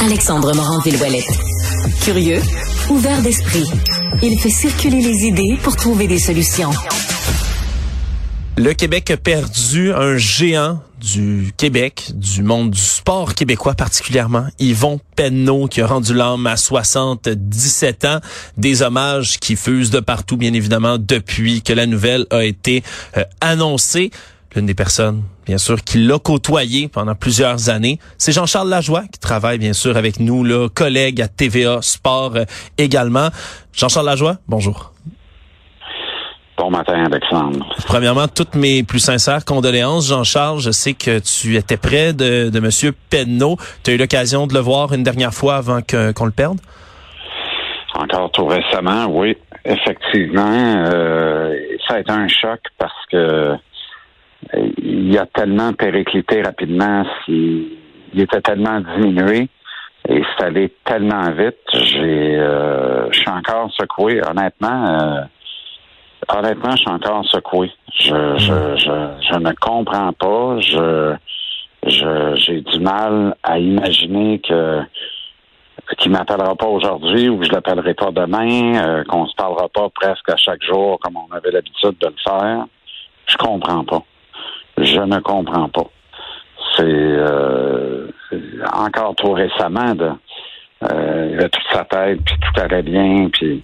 Alexandre Morin-Villouellette. Curieux, ouvert d'esprit, il fait circuler les idées pour trouver des solutions. Le Québec a perdu un géant du Québec, du monde du sport québécois particulièrement, Yvon Penneau, qui a rendu l'âme à 77 ans. Des hommages qui fusent de partout, bien évidemment, depuis que la nouvelle a été euh, annoncée. L'une des personnes, bien sûr, qui l'a côtoyé pendant plusieurs années, c'est Jean-Charles Lajoie, qui travaille, bien sûr, avec nous, là, collègue à TVA Sport euh, également. Jean-Charles Lajoie, bonjour. Bon matin, Alexandre. Premièrement, toutes mes plus sincères condoléances, Jean-Charles. Je sais que tu étais près de, de M. Penneau. Tu as eu l'occasion de le voir une dernière fois avant qu'on le perde? Encore tout récemment, oui. Effectivement, euh, ça a été un choc parce que il a tellement périclité rapidement, il, était tellement diminué et c'est allé tellement vite. J'ai, euh, je suis encore secoué, honnêtement. Honnêtement, je suis encore secoué. Je, je, je, je ne comprends pas. Je, je, j'ai du mal à imaginer que qu'il m'appellera pas aujourd'hui ou que je l'appellerai pas demain, euh, qu'on se parlera pas presque à chaque jour comme on avait l'habitude de le faire. Je comprends pas. Je ne comprends pas. C'est euh, encore trop récemment de euh, il avait toute sa tête, puis tout allait bien, puis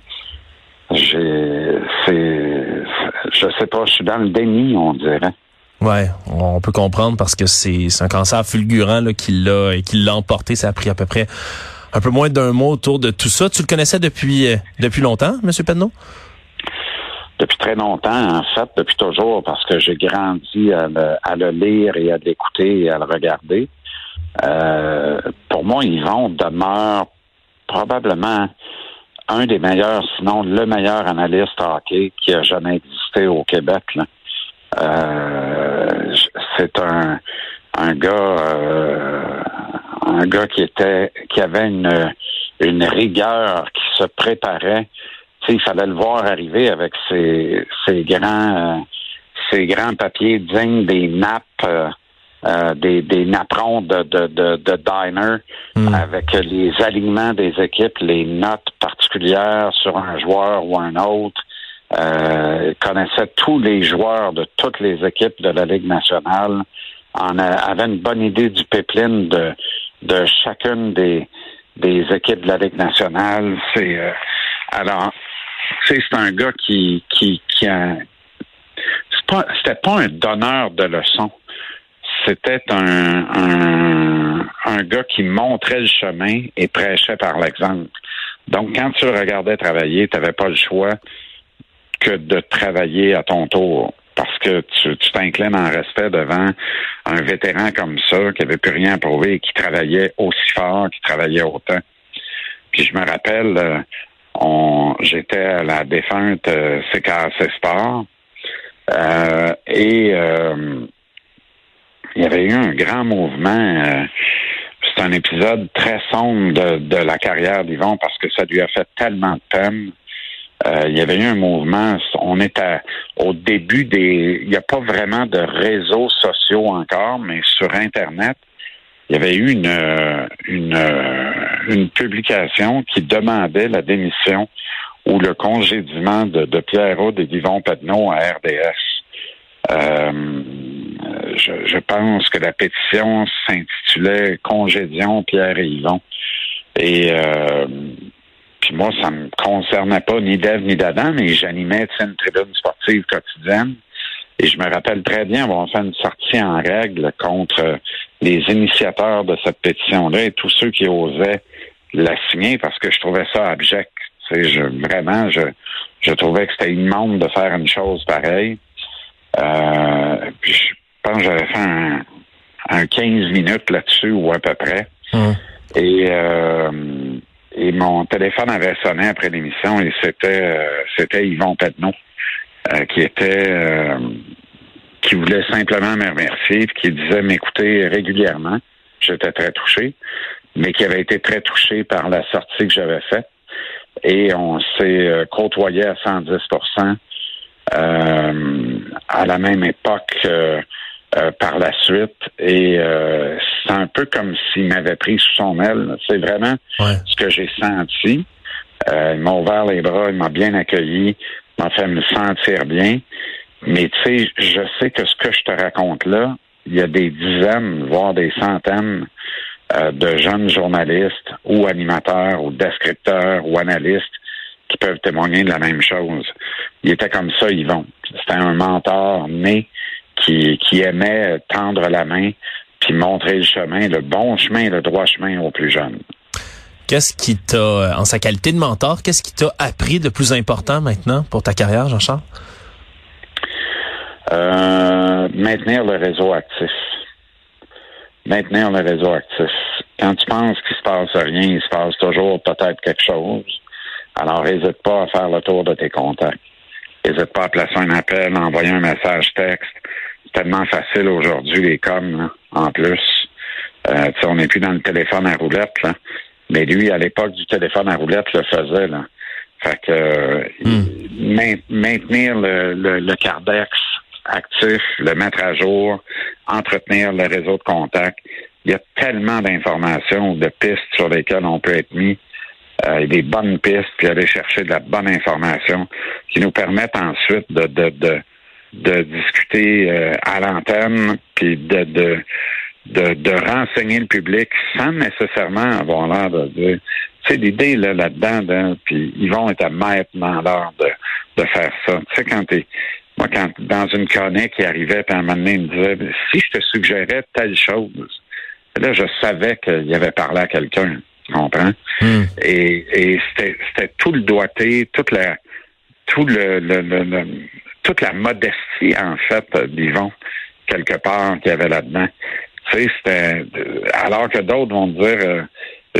j'ai, c'est, je sais pas, je suis dans le déni, on dirait. Ouais, on peut comprendre parce que c'est, c'est un cancer fulgurant là, qui l'a et qui l'a emporté. Ça a pris à peu près un peu moins d'un mois autour de tout ça. Tu le connaissais depuis euh, depuis longtemps, Monsieur Penneau? Depuis très longtemps, en fait, depuis toujours, parce que j'ai grandi à le, à le, lire et à l'écouter et à le regarder. Euh, pour moi, Yvon demeure probablement un des meilleurs, sinon le meilleur analyste hockey qui a jamais existé au Québec. Euh, c'est un, un gars euh, un gars qui était qui avait une, une rigueur, qui se préparait. Il fallait le voir arriver avec ses, ses grands ses grands papiers dignes des nappes euh, des, des napperons de, de, de, de diner hmm. avec les alignements des équipes, les notes particulières sur un joueur ou un autre. Euh, connaissait tous les joueurs de toutes les équipes de la Ligue nationale. En avait une bonne idée du pipeline de, de chacune des, des équipes de la Ligue nationale. C'est euh, alors, c'est un gars qui qui qui a c'était pas un donneur de leçons c'était un, un, gars qui montrait le chemin et prêchait par l'exemple. Donc, quand tu regardais travailler, tu n'avais pas le choix que de travailler à ton tour. Parce que tu t'inclines en respect devant un vétéran comme ça, qui avait plus rien à prouver et qui travaillait aussi fort, qui travaillait autant. Puis je me rappelle, euh, j'étais à la défunte euh, CKC Sport euh, et euh, il y avait eu un grand mouvement. Euh, c'est un épisode très sombre de, la carrière d'Yvon parce que ça lui a fait tellement de peine. Euh, il y avait eu un mouvement. On est au début des. Il n'y a pas vraiment de réseaux sociaux encore, mais sur Internet, il y avait eu une, une publication qui demandait la démission ou le congédiement de, de Pierre Aude et d'Yvon Pedneau à RDS. Euh, je, pense que la pétition s'intitulait Congédion Pierre et Yvon. Et euh, puis moi, ça me concernait pas ni d'Ève ni d'Adam, mais j'animais une tribune sportive quotidienne. Et je me rappelle très bien avoir fait une sortie en règle contre les initiateurs de cette pétition-là et tous ceux qui osaient la signer parce que je trouvais ça abject. Je, vraiment, je, je trouvais que c'était immonde de faire une chose pareille. Euh, puis je pense que j'avais fait un, un 15 minutes là-dessus ou à peu près. Hum. Et euh, et mon téléphone avait sonné après l'émission et c'était euh, c'était Yvon Pedneau euh, qui était euh, qui voulait simplement me remercier et qui disait m'écouter régulièrement. J'étais très touché, mais qui avait été très touché par la sortie que j'avais faite. Et on s'est côtoyé à 110% euh, à la même époque, euh, euh, par la suite. Et euh, c'est un peu comme s'il m'avait pris sous son aile. C'est vraiment ce que j'ai senti. Euh, il m'a ouvert les bras, il m'a bien accueilli, m'a fait me sentir bien. Mais tu sais, je sais que ce que je te raconte là, il y a des dizaines, voire des centaines de jeunes journalistes ou animateurs ou descripteurs ou analystes qui peuvent témoigner de la même chose. Il était comme ça, Yvon. C'était un mentor né qui, qui aimait tendre la main puis montrer le chemin, le bon chemin, le droit chemin aux plus jeunes. Qu'est-ce qui t'a, en sa qualité de mentor, qu'est-ce qui t'a appris de plus important maintenant pour ta carrière, Jean-Charles? Euh, maintenir le réseau actif. Maintenir le réseau actif. Quand tu penses qu'il se passe rien, il se passe toujours peut-être quelque chose. Alors, n'hésite pas à faire le tour de tes contacts. N'hésite pas à placer un appel, à envoyer un message texte. C'est tellement facile aujourd'hui, les coms, en plus. Euh, on n'est plus dans le téléphone à roulette, là. Mais lui, à l'époque du téléphone à roulette, le faisait, là. Fait que hmm. maintenir le, le, le, cardex actif, le mettre à jour, entretenir le réseau de contacts. Il y a tellement d'informations, de pistes sur lesquelles on peut être mis euh, des bonnes pistes, puis aller chercher de la bonne information qui nous permettent ensuite de, de, de, discuter euh, à l'antenne, puis de, de, de, renseigner le public sans nécessairement avoir l'air de dire. Tu sais, l'idée là, là-dedans, puis ils vont être maîtres dans l'art de, de faire ça. Tu sais, quand t'es. Moi, quand dans une chronique qui arrivait, puis à un moment donné, il me disait si je te suggérais telle chose, là, je savais qu'il avait parlé à quelqu'un comprends? Hmm. Et, et c'était tout le doigté, toute la tout le, le, toute la modestie, en fait, disons, quelque part qu'il y avait là-dedans. Tu sais, c'était alors que d'autres vont dire euh,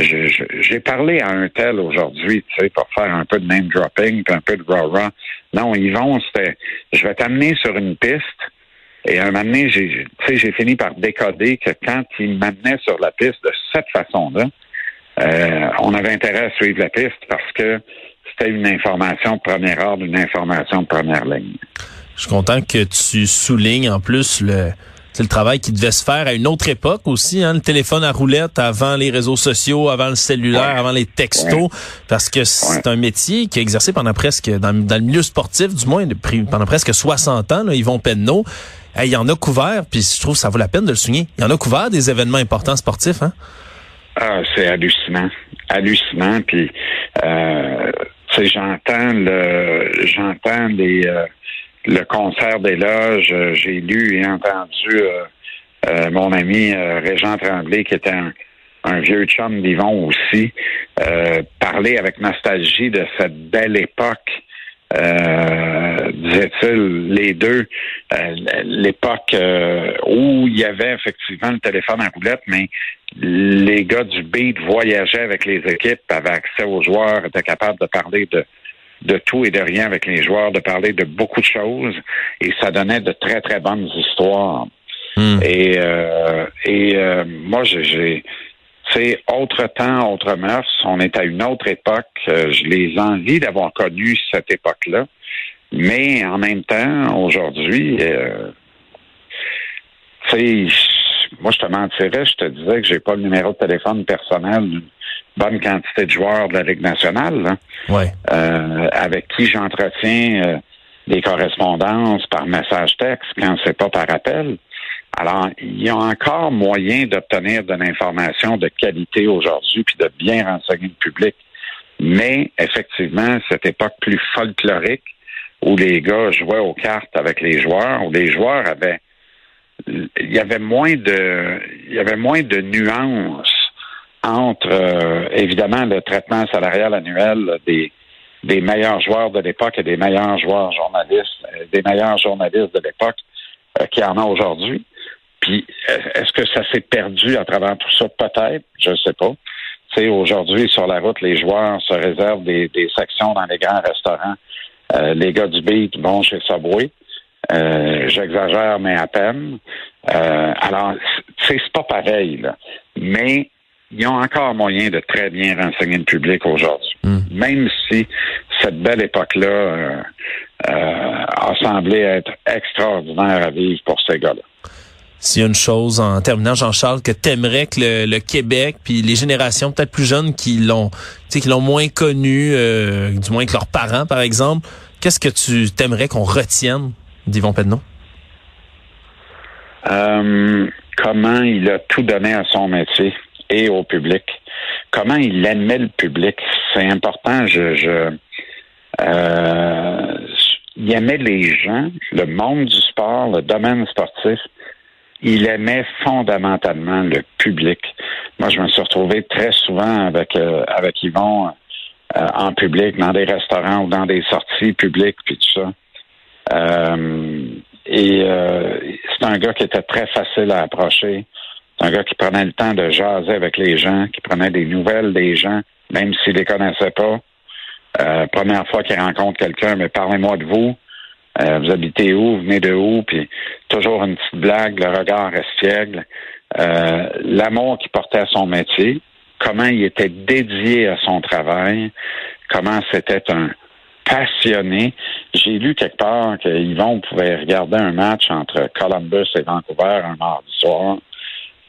j'ai parlé à un tel aujourd'hui, tu sais, pour faire un peu de name dropping, puis un peu de raw. Non, vont, c'était je vais t'amener sur une piste. Et un moment donné, j'ai, j'ai fini par décoder que quand ils m'amenaient sur la piste de cette façon-là, euh, on avait intérêt à suivre la piste parce que c'était une information de première ordre, une information de première ligne. Je suis content que tu soulignes en plus le, le travail qui devait se faire à une autre époque aussi, hein, le téléphone à roulette avant les réseaux sociaux, avant le cellulaire, avant les textos, parce que c'est un métier qui a exercé pendant presque, dans, le milieu sportif du moins, pendant presque 60 ans, là, Yvon Penneau. il y en a couvert, puis je trouve que ça vaut la peine de le souligner. Il y en a couvert des événements importants sportifs. Hein? Ah, c'est hallucinant. Hallucinant. Puis, euh, j'entends le, j'entends les, euh, le concert des loges. J'ai lu et entendu euh, euh, mon ami Régent Tremblay, qui était un, vieux chum d'Yvon aussi, parler avec nostalgie de cette belle époque euh, disait-il, les deux, euh, l'époque euh, où il y avait effectivement le téléphone à roulette, mais les gars du beat voyageaient avec les équipes, avaient accès aux joueurs, étaient capables de parler de de tout et de rien avec les joueurs, de parler de beaucoup de choses, et ça donnait de très très bonnes histoires. Hmm. Et et moi j'ai c'est autre temps, autre mœurs. On est à une autre époque. Euh, je les envie d'avoir connu cette époque-là. Mais en même temps, aujourd'hui, euh, moi, je te mentirais, je te disais que j'ai pas le numéro de téléphone personnel bonne quantité de joueurs de la Ligue nationale, euh, avec qui j'entretiens euh, des correspondances par message texte quand c'est pas par appel. Alors, il y a encore moyen d'obtenir de l'information de qualité aujourd'hui, puis de bien renseigner le public. Mais effectivement, cette époque plus folklorique, où les gars jouaient aux cartes avec les joueurs, où les joueurs avaient il y avait moins de il y avait moins de nuances entre euh, évidemment le traitement salarial annuel des des meilleurs joueurs de l'époque et des meilleurs joueurs journalistes, euh, des meilleurs journalistes de l'époque euh, qui en a aujourd'hui. Puis, est-ce que ça s'est perdu à travers tout ça? Peut-être, je ne sais pas. Tu sais, aujourd'hui, sur la route, les joueurs se réservent des, des sections dans les grands restaurants. Euh, les gars du beat vont chez Subway. Euh, J'exagère, mais à peine. Euh, alors, c'est pas pareil, là. Mais ils ont encore moyen de très bien renseigner le public aujourd'hui. Hmm. Même si cette belle époque-là euh, euh, a semblé être extraordinaire à vivre pour ces gars-là. s'il y a une chose en terminant, Jean-Charles, que t'aimerais que le, Québec, puis les générations peut-être plus jeunes qui l'ont, qui l'ont moins connu, euh, du moins que leurs parents, par exemple, qu'est-ce que tu t'aimerais qu'on retienne d'Yvon Penneau? Euh, comment il a tout donné à son métier et au public. Comment il aimait le public? C'est important. Je, je euh, il aimait les gens, le monde du sport, le domaine sportif. Il aimait fondamentalement le public. Moi, je me suis retrouvé très souvent avec euh, avec Yvon euh, en public, dans des restaurants ou dans des sorties publiques, puis tout ça. Euh, et c'est un gars qui était très facile à approcher. C'est un gars qui prenait le temps de jaser avec les gens, qui prenait des nouvelles des gens, même s'il les connaissait pas. Euh, première fois qu'il rencontre quelqu'un, mais parlez-moi de vous. Euh, vous habitez où? Vous venez de où? Puis toujours une petite blague, le regard espiègle. Euh, L'amour qu'il portait à son métier, comment il était dédié à son travail, comment c'était un passionné. J'ai lu quelque part qu'Yvon pouvait regarder un match entre Columbus et Vancouver un mardi soir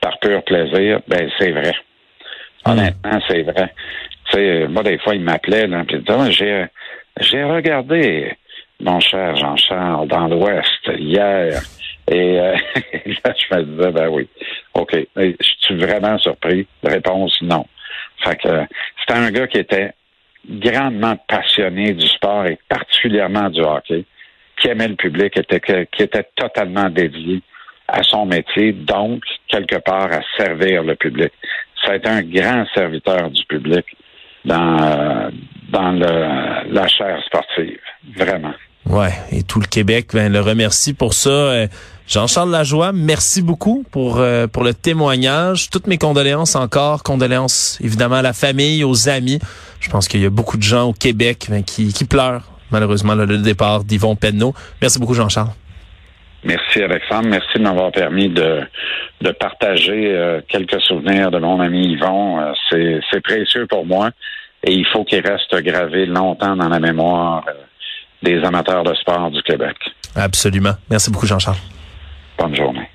par pur plaisir. Ben, c'est vrai. Honnêtement, c'est vrai. Tu sais, moi, des fois, il m'appelait, puis il j'ai, j'ai regardé mon cher Jean-Charles dans l'Ouest hier. Et euh, là, je me disais, ben oui, OK. Je suis vraiment surpris? Réponse, non. Fait que c'était un gars qui était grandement passionné du sport et particulièrement du hockey, qui aimait le public, était, qui était totalement dédié à son métier, donc, quelque part, à servir le public. Été un grand serviteur du public dans, dans le, la chaire sportive, vraiment. Ouais, et tout le Québec ben, le remercie pour ça. Euh, Jean-Charles Lajoie, merci beaucoup pour euh, pour le témoignage. Toutes mes condoléances encore, condoléances évidemment à la famille, aux amis. Je pense qu'il y a beaucoup de gens au Québec ben, qui, qui pleurent malheureusement le départ d'Yvon Penneau. Merci beaucoup Jean-Charles. Merci Alexandre, merci de m'avoir permis de, de partager euh, quelques souvenirs de mon ami Yvon. Euh, c'est, c'est précieux pour moi et il faut qu'il reste gravé longtemps dans la mémoire euh, des amateurs de sport du Québec. Absolument. Merci beaucoup Jean-Charles. Bonne journée.